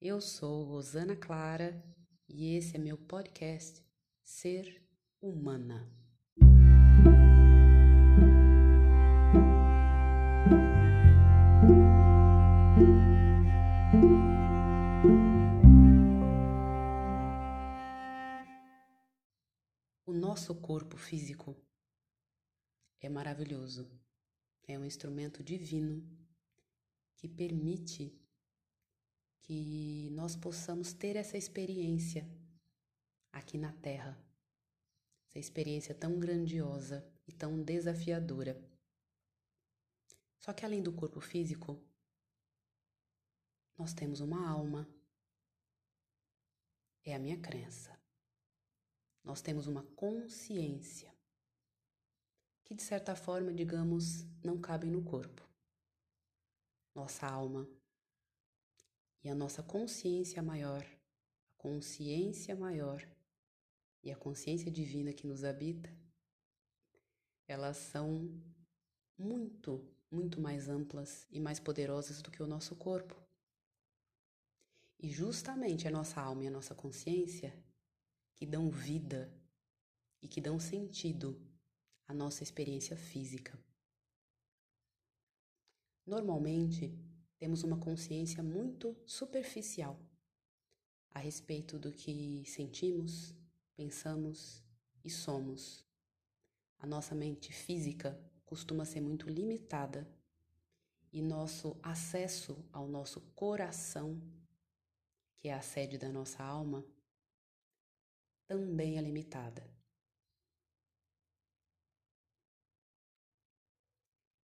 Eu sou Rosana Clara e esse é meu podcast Ser Humana. O nosso corpo físico é maravilhoso. É um instrumento divino que permite que nós possamos ter essa experiência aqui na Terra. Essa experiência tão grandiosa e tão desafiadora. Só que além do corpo físico, nós temos uma alma. É a minha crença. Nós temos uma consciência que, de certa forma, digamos, não cabe no corpo. Nossa alma e a nossa consciência maior, a consciência maior e a consciência divina que nos habita, elas são muito, muito mais amplas e mais poderosas do que o nosso corpo. E justamente a nossa alma e a nossa consciência que dão vida e que dão sentido à nossa experiência física. Normalmente, temos uma consciência muito superficial a respeito do que sentimos, pensamos e somos. A nossa mente física costuma ser muito limitada e nosso acesso ao nosso coração, que é a sede da nossa alma, também é limitada.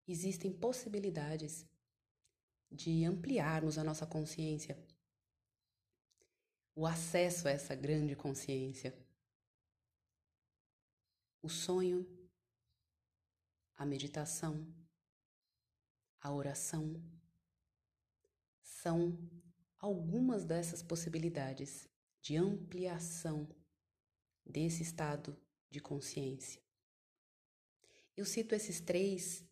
Existem possibilidades de ampliarmos a nossa consciência, o acesso a essa grande consciência. O sonho, a meditação, a oração são algumas dessas possibilidades de ampliação desse estado de consciência. Eu cito esses três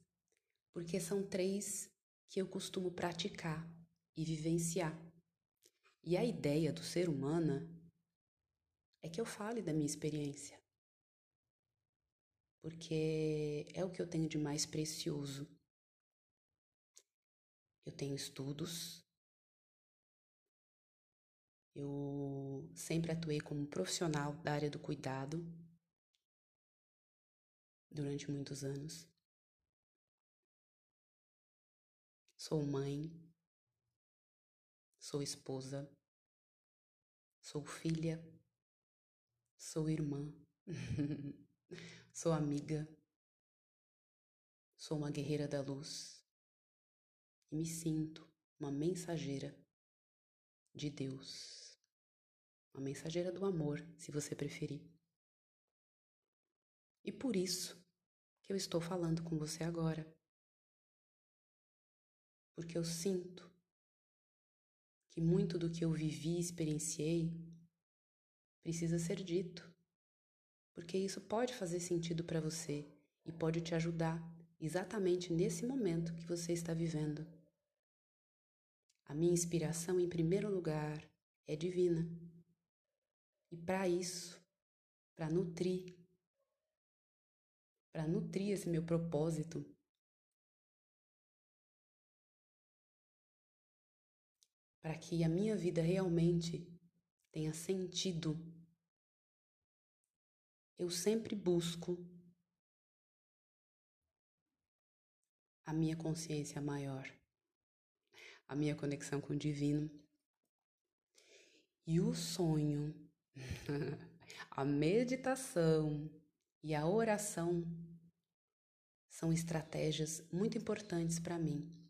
porque são três que eu costumo praticar e vivenciar. E a ideia do ser humano é que eu fale da minha experiência. Porque é o que eu tenho de mais precioso. Eu tenho estudos, eu sempre atuei como profissional da área do cuidado durante muitos anos. Sou mãe, sou esposa, sou filha, sou irmã, sou amiga, sou uma guerreira da luz. E me sinto uma mensageira de Deus. Uma mensageira do amor, se você preferir. E por isso que eu estou falando com você agora. Porque eu sinto que muito do que eu vivi e experienciei precisa ser dito. Porque isso pode fazer sentido para você e pode te ajudar exatamente nesse momento que você está vivendo. A minha inspiração, em primeiro lugar, é divina. E para isso, para nutrir, para nutrir esse meu propósito, para que a minha vida realmente tenha sentido, eu sempre busco a minha consciência maior, a minha conexão com o divino. E o sonho a meditação e a oração são estratégias muito importantes para mim.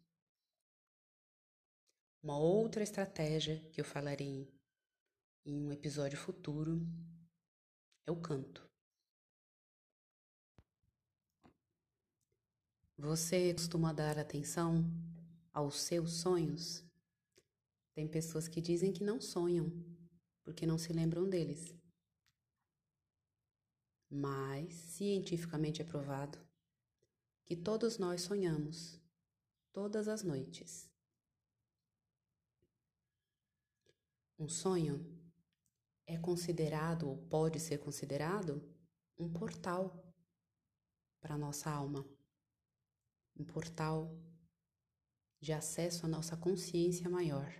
Uma outra estratégia que eu falarei em um episódio futuro é o canto. Você costuma dar atenção aos seus sonhos? Tem pessoas que dizem que não sonham, porque não se lembram deles. Mas cientificamente é provado que todos nós sonhamos, todas as noites. Um sonho é considerado ou pode ser considerado um portal para a nossa alma, um portal de acesso à nossa consciência maior.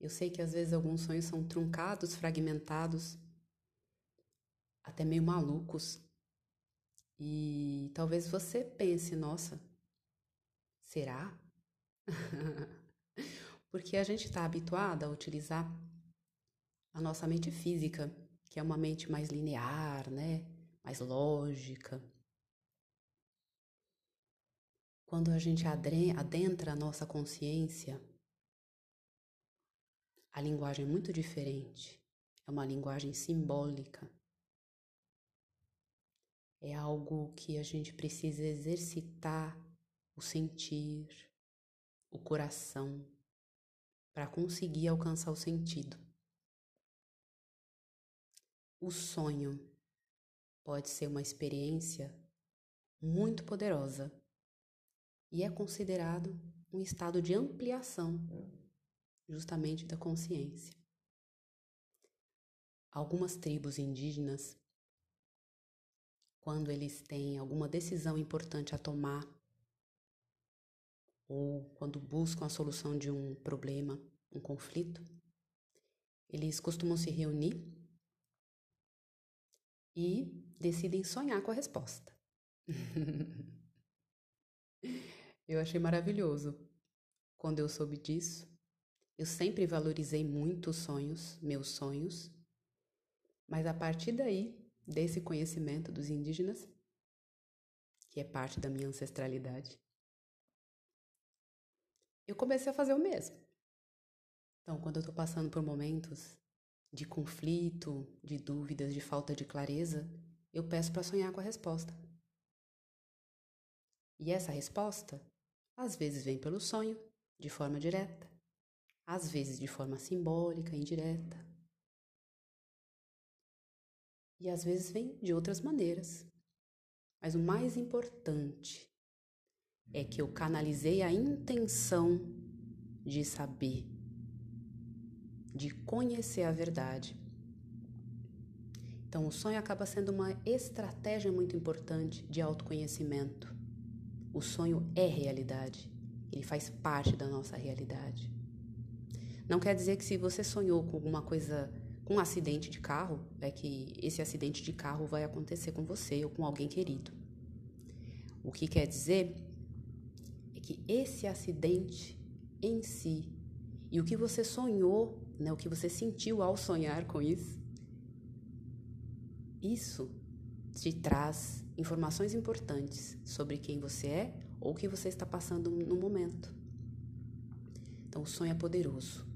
Eu sei que às vezes alguns sonhos são truncados, fragmentados, até meio malucos. E talvez você pense, nossa, será? Porque a gente está habituada a utilizar a nossa mente física, que é uma mente mais linear, né? mais lógica. Quando a gente adentra a nossa consciência, a linguagem é muito diferente. É uma linguagem simbólica. É algo que a gente precisa exercitar o sentir, o coração, para conseguir alcançar o sentido. O sonho pode ser uma experiência muito poderosa e é considerado um estado de ampliação justamente da consciência. Algumas tribos indígenas, quando eles têm alguma decisão importante a tomar, ou quando buscam a solução de um problema, um conflito, eles costumam se reunir e decidem sonhar com a resposta. eu achei maravilhoso quando eu soube disso. Eu sempre valorizei muito os sonhos, meus sonhos, mas a partir daí, desse conhecimento dos indígenas, que é parte da minha ancestralidade, eu comecei a fazer o mesmo. Então, quando eu estou passando por momentos de conflito, de dúvidas, de falta de clareza, eu peço para sonhar com a resposta. E essa resposta, às vezes vem pelo sonho, de forma direta, às vezes de forma simbólica, indireta. E às vezes vem de outras maneiras. Mas o mais importante é que eu canalizei a intenção de saber de conhecer a verdade. Então, o sonho acaba sendo uma estratégia muito importante de autoconhecimento. O sonho é realidade, ele faz parte da nossa realidade. Não quer dizer que se você sonhou com alguma coisa, com um acidente de carro, é que esse acidente de carro vai acontecer com você ou com alguém querido. O que quer dizer que esse acidente em si e o que você sonhou né, o que você sentiu ao sonhar com isso. Isso te traz informações importantes sobre quem você é ou o que você está passando no momento. Então, o sonho é poderoso.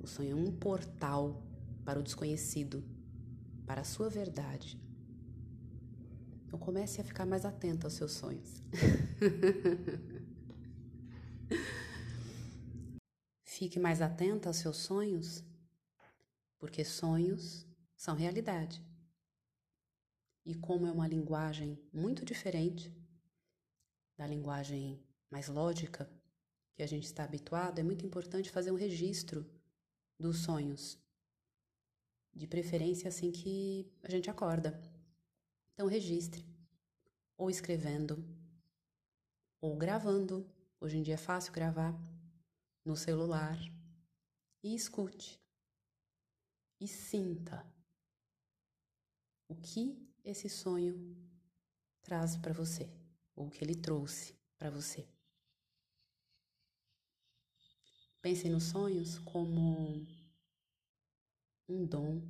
O sonho é um portal para o desconhecido, para a sua verdade. Então, comece a ficar mais atento aos seus sonhos. Fique mais atenta aos seus sonhos, porque sonhos são realidade. E como é uma linguagem muito diferente da linguagem mais lógica que a gente está habituado, é muito importante fazer um registro dos sonhos, de preferência assim que a gente acorda. Então, registre, ou escrevendo, ou gravando. Hoje em dia é fácil gravar no celular e escute e sinta o que esse sonho traz para você, ou o que ele trouxe para você. Pense nos sonhos como um dom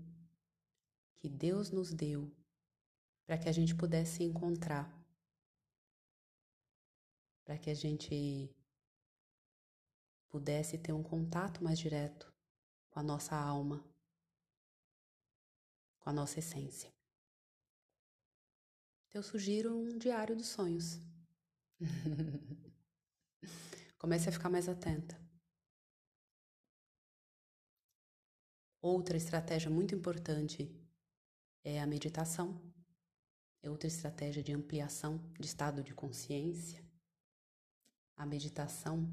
que Deus nos deu para que a gente pudesse encontrar, para que a gente pudesse ter um contato mais direto com a nossa alma, com a nossa essência. Eu sugiro um diário dos sonhos. Comece a ficar mais atenta. Outra estratégia muito importante é a meditação. É outra estratégia de ampliação de estado de consciência. A meditação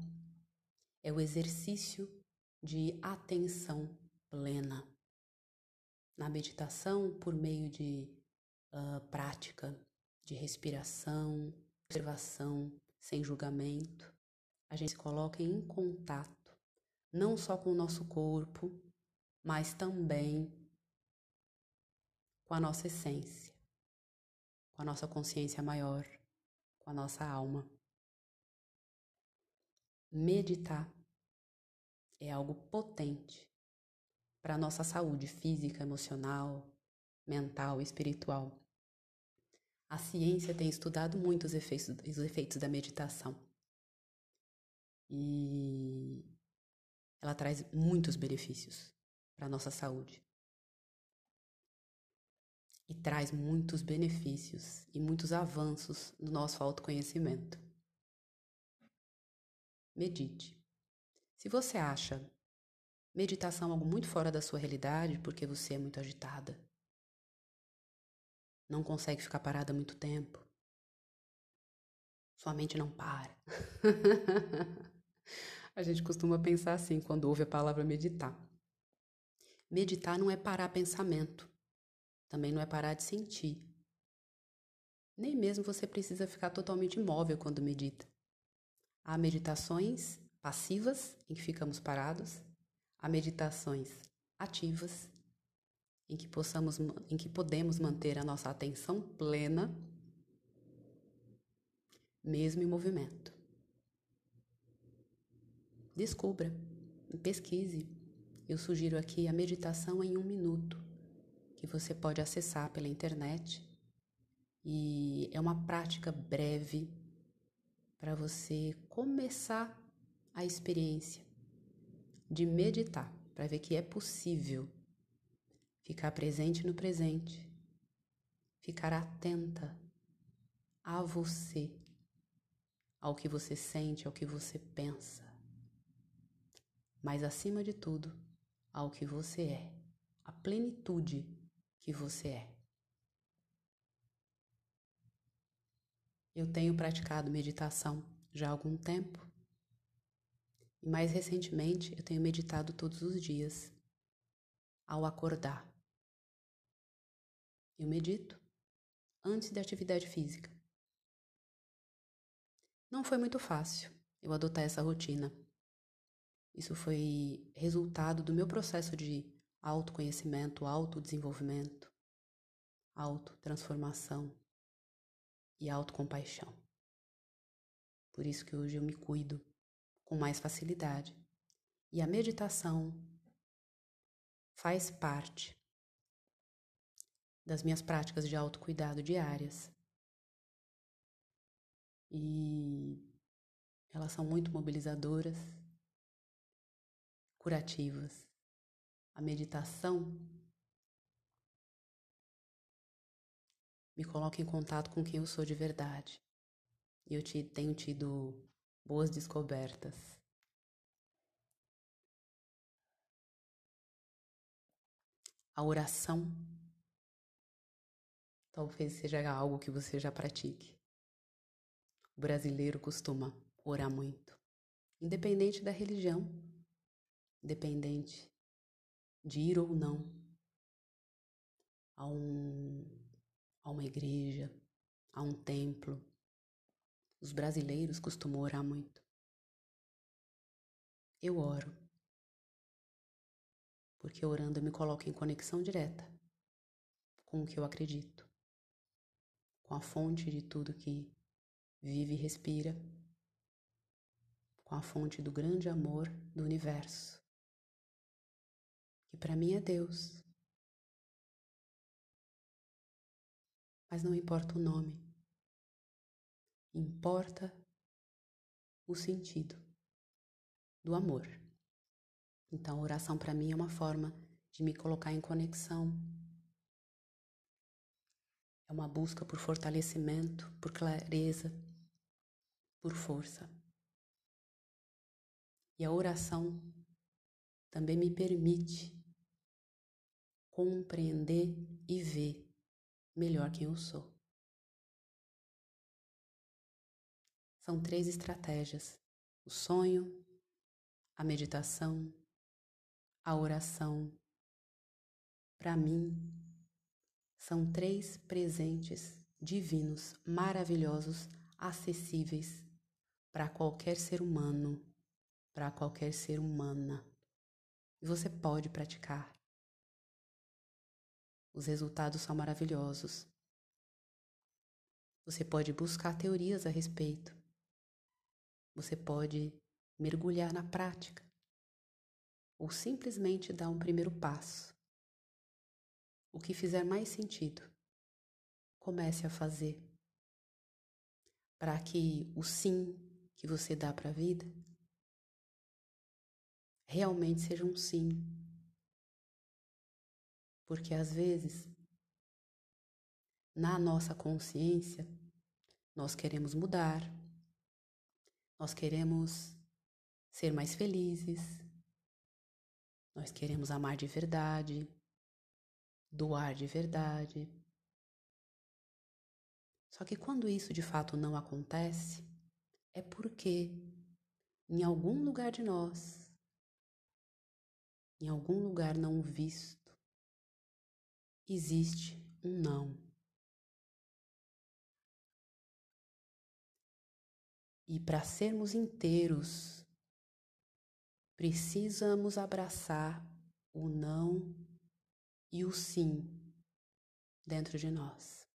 é o exercício de atenção plena. Na meditação, por meio de uh, prática de respiração, observação, sem julgamento, a gente se coloca em contato, não só com o nosso corpo, mas também com a nossa essência, com a nossa consciência maior, com a nossa alma. Meditar é algo potente para a nossa saúde física, emocional, mental, espiritual. A ciência tem estudado muito os efeitos, os efeitos da meditação. E ela traz muitos benefícios para a nossa saúde. E traz muitos benefícios e muitos avanços no nosso autoconhecimento. Medite. Se você acha meditação algo muito fora da sua realidade porque você é muito agitada, não consegue ficar parada muito tempo, sua mente não para. a gente costuma pensar assim quando ouve a palavra meditar. Meditar não é parar pensamento, também não é parar de sentir. Nem mesmo você precisa ficar totalmente imóvel quando medita. Há meditações passivas, em que ficamos parados, há meditações ativas, em que, possamos, em que podemos manter a nossa atenção plena, mesmo em movimento. Descubra, pesquise. Eu sugiro aqui a meditação em um minuto, que você pode acessar pela internet. E é uma prática breve para você começar a experiência de meditar, para ver que é possível ficar presente no presente, ficar atenta a você, ao que você sente, ao que você pensa, mas acima de tudo, ao que você é, a plenitude que você é. Eu tenho praticado meditação já há algum tempo e mais recentemente eu tenho meditado todos os dias, ao acordar. Eu medito antes da atividade física. Não foi muito fácil eu adotar essa rotina. Isso foi resultado do meu processo de autoconhecimento, autodesenvolvimento, autotransformação e autocompaixão. Por isso que hoje eu me cuido com mais facilidade. E a meditação faz parte das minhas práticas de autocuidado diárias. E elas são muito mobilizadoras, curativas. A meditação me coloca em contato com quem eu sou de verdade. E eu tenho tido boas descobertas. A oração talvez seja algo que você já pratique. O brasileiro costuma orar muito, independente da religião, independente de ir ou não a, um, a uma igreja, a um templo, os brasileiros costumam orar muito. Eu oro. Porque orando eu me coloco em conexão direta com o que eu acredito, com a fonte de tudo que vive e respira, com a fonte do grande amor do universo, que para mim é Deus. Mas não importa o nome, importa o sentido do amor. Então, a oração para mim é uma forma de me colocar em conexão. É uma busca por fortalecimento, por clareza, por força. E a oração também me permite compreender e ver melhor quem eu sou. São três estratégias: o sonho, a meditação a oração, para mim, são três presentes divinos, maravilhosos, acessíveis para qualquer ser humano, para qualquer ser humana. E você pode praticar. Os resultados são maravilhosos. Você pode buscar teorias a respeito. Você pode mergulhar na prática ou simplesmente dar um primeiro passo. O que fizer mais sentido, comece a fazer para que o sim que você dá para a vida realmente seja um sim. Porque às vezes, na nossa consciência, nós queremos mudar, nós queremos ser mais felizes, nós queremos amar de verdade, doar de verdade. Só que quando isso de fato não acontece, é porque em algum lugar de nós, em algum lugar não visto, existe um não. E para sermos inteiros, precisamos abraçar o não e o sim dentro de nós.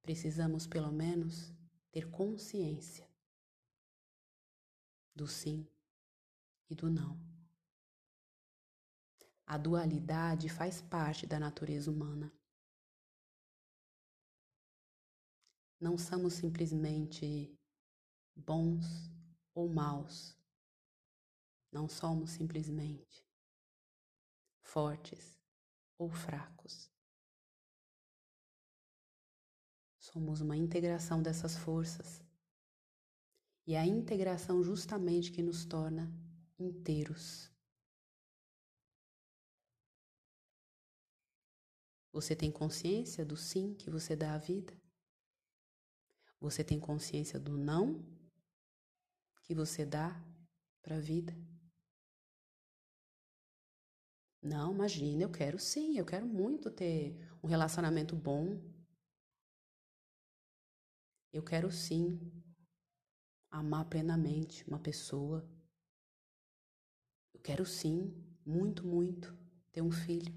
Precisamos, pelo menos, ter consciência do sim e do não. A dualidade faz parte da natureza humana. Não somos simplesmente bons ou maus. Não somos simplesmente fortes ou fracos. Somos uma integração dessas forças. E é a integração justamente que nos torna inteiros. Você tem consciência do sim que você dá à vida? Você tem consciência do não que você dá para a vida? Não, imagina, eu quero sim, eu quero muito ter um relacionamento bom. Eu quero sim amar plenamente uma pessoa. Eu quero sim, muito, muito, ter um filho.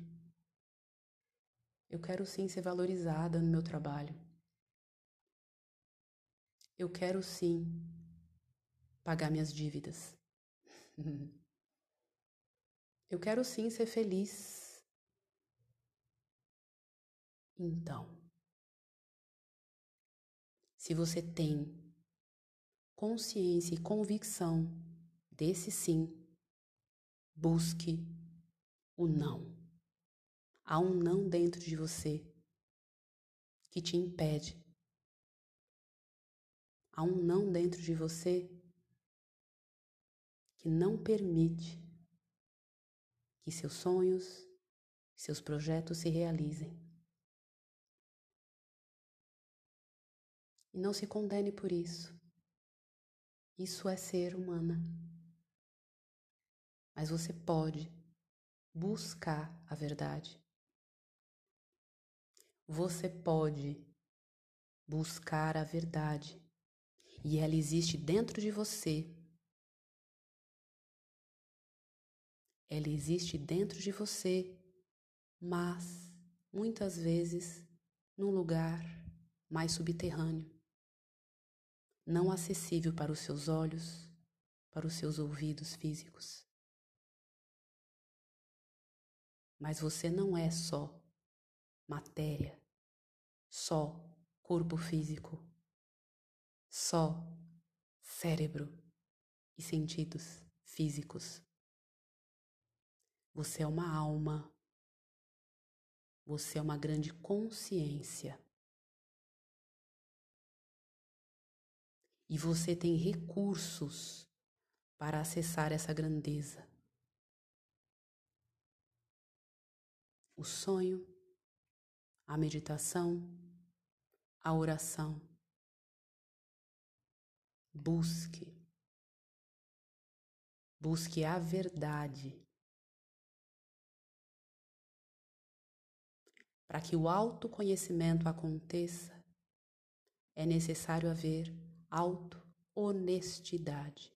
Eu quero sim ser valorizada no meu trabalho. Eu quero sim pagar minhas dívidas. Eu quero sim ser feliz. Então, se você tem consciência e convicção desse sim, busque o não. Há um não dentro de você que te impede Há um não dentro de você que não permite que seus sonhos, seus projetos se realizem. E não se condene por isso. Isso é ser humana. Mas você pode buscar a verdade. Você pode buscar a verdade e ela existe dentro de você. Ela existe dentro de você, mas muitas vezes num lugar mais subterrâneo, não acessível para os seus olhos, para os seus ouvidos físicos. Mas você não é só matéria, só corpo físico só cérebro e sentidos físicos. Você é uma alma. Você é uma grande consciência. E você tem recursos para acessar essa grandeza. O sonho, a meditação, a oração Busque. Busque a verdade. Para que o autoconhecimento aconteça, é necessário haver auto-honestidade.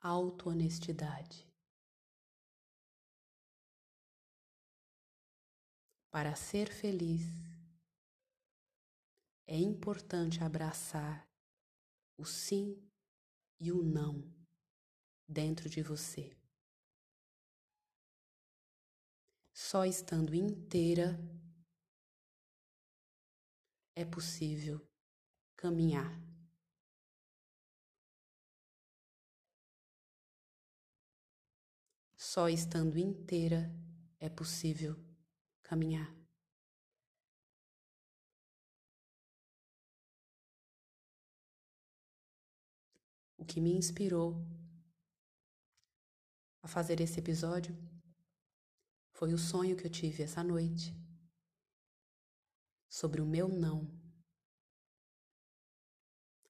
Auto-honestidade. Para ser feliz, é importante abraçar o sim e o não dentro de você. Só estando inteira é possível caminhar. Só estando inteira é possível caminhar. O que me inspirou a fazer esse episódio foi o sonho que eu tive essa noite sobre o meu não,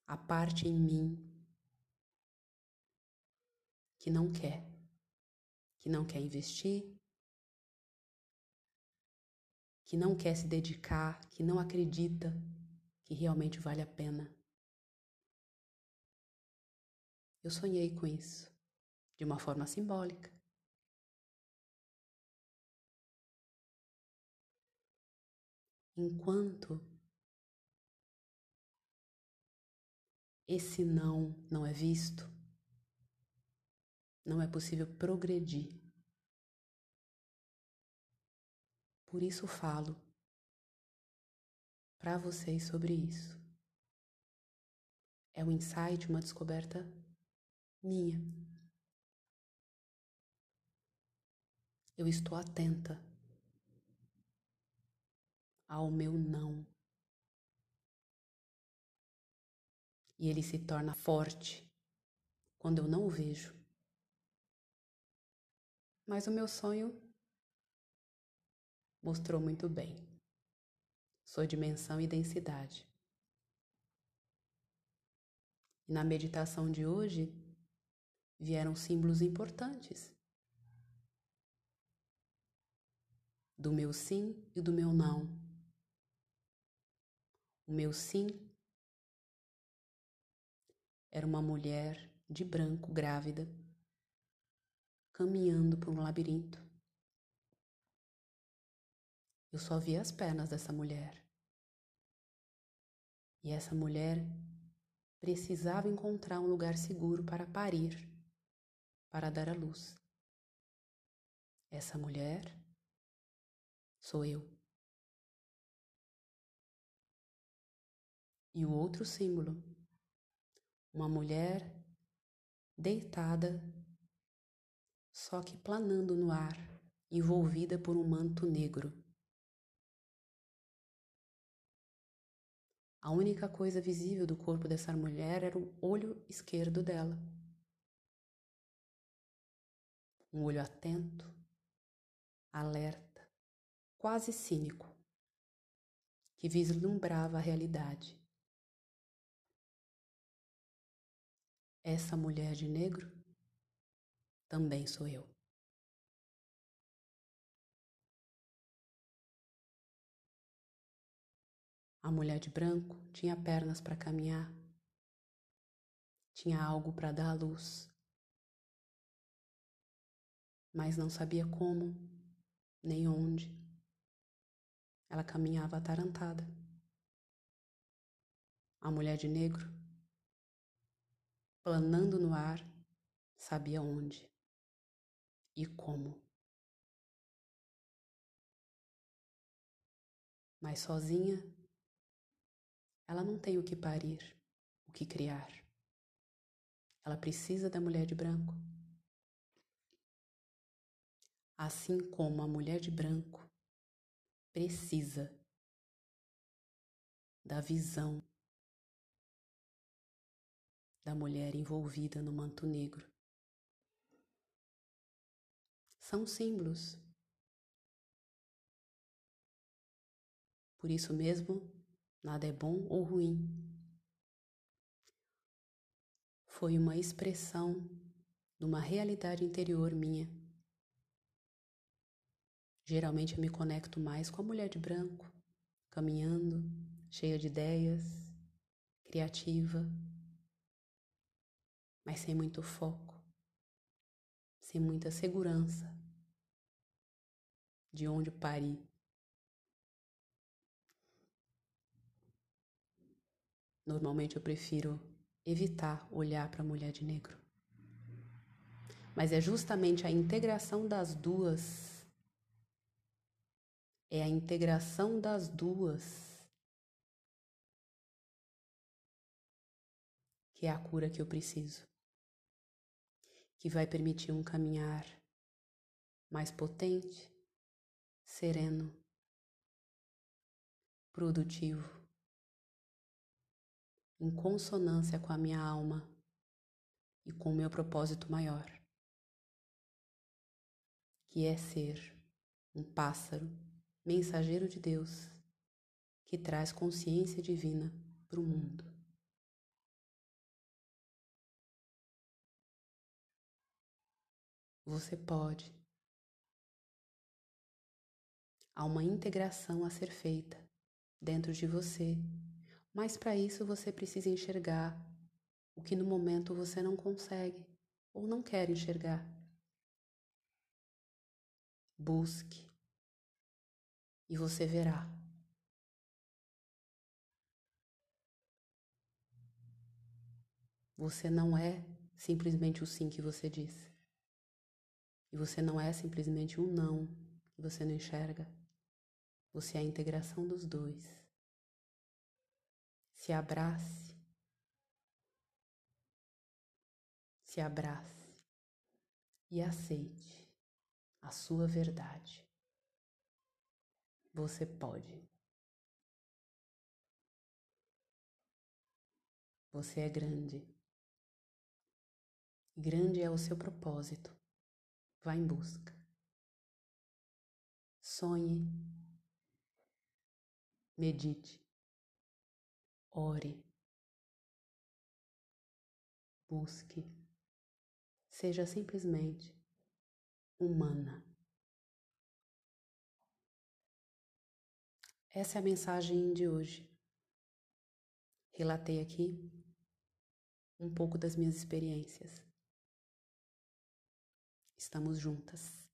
a parte em mim que não quer, que não quer investir, que não quer se dedicar, que não acredita que realmente vale a pena. Eu sonhei com isso, de uma forma simbólica. Enquanto esse não não é visto, não é possível progredir. Por isso falo para vocês sobre isso. É um insight, uma descoberta minha. Eu estou atenta ao meu não. E ele se torna forte quando eu não o vejo. Mas o meu sonho mostrou muito bem sua dimensão e densidade. E na meditação de hoje vieram símbolos importantes do meu sim e do meu não. O meu sim era uma mulher de branco grávida caminhando por um labirinto. Eu só vi as pernas dessa mulher. E essa mulher precisava encontrar um lugar seguro para parir, para dar à luz. Essa mulher sou eu. E o outro símbolo, uma mulher deitada, só que planando no ar, envolvida por um manto negro. A única coisa visível do corpo dessa mulher era o olho esquerdo dela. Um olho atento, alerta, quase cínico, que vislumbrava a realidade. Essa mulher de negro também sou eu. A mulher de branco tinha pernas para caminhar, tinha algo para dar à luz, mas não sabia como nem onde. Ela caminhava atarantada. A mulher de negro planando no ar, sabia onde e como. Mas sozinha, ela não tem o que parir, o que criar. Ela precisa da mulher de branco. Assim como a mulher de branco precisa da visão da mulher envolvida no manto negro. São símbolos. Por isso mesmo, nada é bom ou ruim. foi uma expressão de uma realidade interior minha. Geralmente eu me conecto mais com a mulher de branco, caminhando, cheia de ideias, criativa, mas sem muito foco, sem muita segurança de onde parir. Normalmente eu prefiro evitar olhar para a mulher de negro. Mas é justamente a integração das duas, é a integração das duas que é a cura que eu preciso, que vai permitir um caminhar mais potente, sereno, produtivo em consonância com a minha alma e com o meu propósito maior, que é ser um pássaro mensageiro de Deus que traz consciência divina para o mundo. Você pode. Há uma integração a ser feita dentro de você mas para isso você precisa enxergar o que no momento você não consegue ou não quer enxergar. Busque e você verá. Você não é simplesmente o sim que você diz. E você não é simplesmente um não que você não enxerga. Você é a integração dos dois se abrace, se abrace e aceite a sua verdade. Você pode. Você é grande. Grande é o seu propósito. Vá em busca. Sonhe. Medite. Ore. Busque. Seja simplesmente humana. Essa é a mensagem de hoje. Relatei aqui um pouco das minhas experiências. Estamos juntas.